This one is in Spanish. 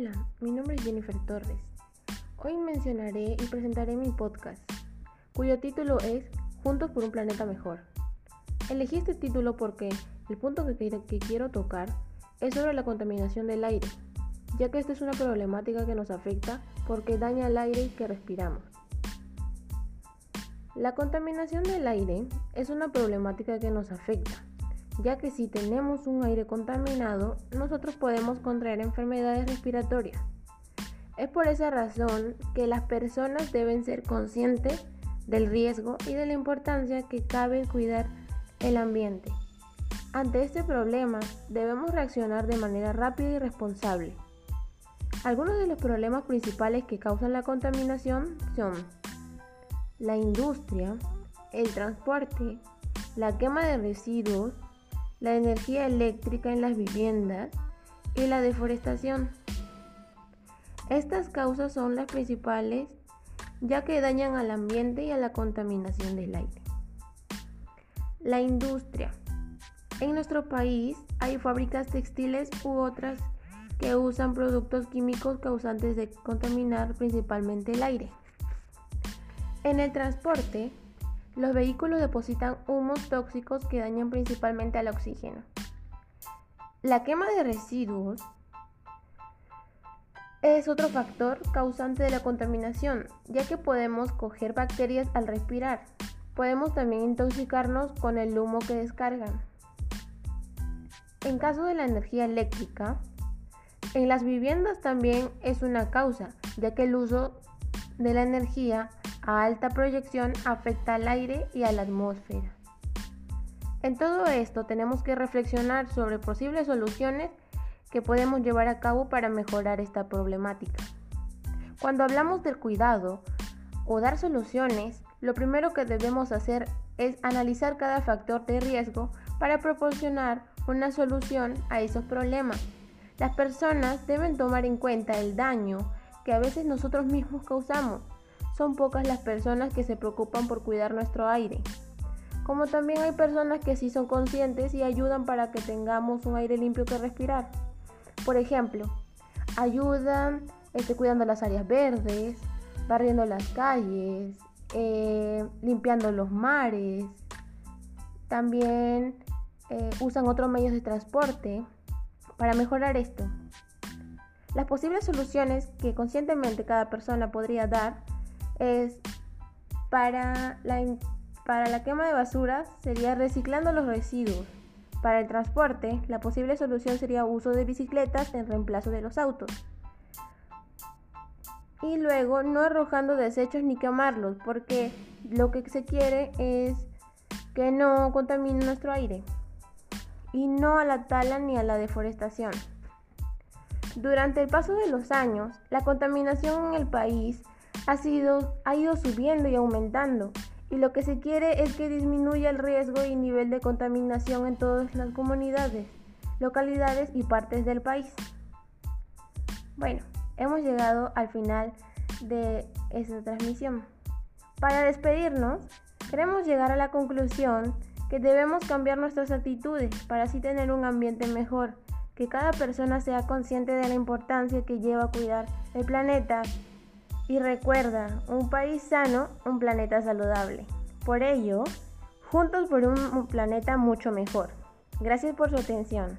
Hola, mi nombre es Jennifer Torres. Hoy mencionaré y presentaré mi podcast, cuyo título es Juntos por un planeta mejor. Elegí este título porque el punto que, que quiero tocar es sobre la contaminación del aire, ya que esta es una problemática que nos afecta porque daña el aire que respiramos. La contaminación del aire es una problemática que nos afecta, ya que si tenemos un aire contaminado, nosotros podemos contraer enfermedades respiratorias. Es por esa razón que las personas deben ser conscientes del riesgo y de la importancia que cabe cuidar el ambiente. Ante este problema debemos reaccionar de manera rápida y responsable. Algunos de los problemas principales que causan la contaminación son la industria, el transporte, la quema de residuos, la energía eléctrica en las viviendas y la deforestación. Estas causas son las principales ya que dañan al ambiente y a la contaminación del aire. La industria. En nuestro país hay fábricas textiles u otras que usan productos químicos causantes de contaminar principalmente el aire. En el transporte, los vehículos depositan humos tóxicos que dañan principalmente al oxígeno. La quema de residuos es otro factor causante de la contaminación, ya que podemos coger bacterias al respirar. Podemos también intoxicarnos con el humo que descargan. En caso de la energía eléctrica, en las viviendas también es una causa, ya que el uso de la energía a alta proyección afecta al aire y a la atmósfera. En todo esto tenemos que reflexionar sobre posibles soluciones que podemos llevar a cabo para mejorar esta problemática. Cuando hablamos del cuidado o dar soluciones, lo primero que debemos hacer es analizar cada factor de riesgo para proporcionar una solución a esos problemas. Las personas deben tomar en cuenta el daño que a veces nosotros mismos causamos son pocas las personas que se preocupan por cuidar nuestro aire. Como también hay personas que sí son conscientes y ayudan para que tengamos un aire limpio que respirar. Por ejemplo, ayudan este, cuidando las áreas verdes, barriendo las calles, eh, limpiando los mares. También eh, usan otros medios de transporte para mejorar esto. Las posibles soluciones que conscientemente cada persona podría dar es para la, para la quema de basura sería reciclando los residuos. Para el transporte, la posible solución sería uso de bicicletas en reemplazo de los autos. Y luego no arrojando desechos ni quemarlos, porque lo que se quiere es que no contamine nuestro aire. Y no a la tala ni a la deforestación. Durante el paso de los años, la contaminación en el país ha, sido, ha ido subiendo y aumentando y lo que se quiere es que disminuya el riesgo y nivel de contaminación en todas las comunidades, localidades y partes del país. Bueno, hemos llegado al final de esta transmisión. Para despedirnos, queremos llegar a la conclusión que debemos cambiar nuestras actitudes para así tener un ambiente mejor, que cada persona sea consciente de la importancia que lleva cuidar el planeta y recuerda, un país sano, un planeta saludable. Por ello, juntos por un planeta mucho mejor. Gracias por su atención.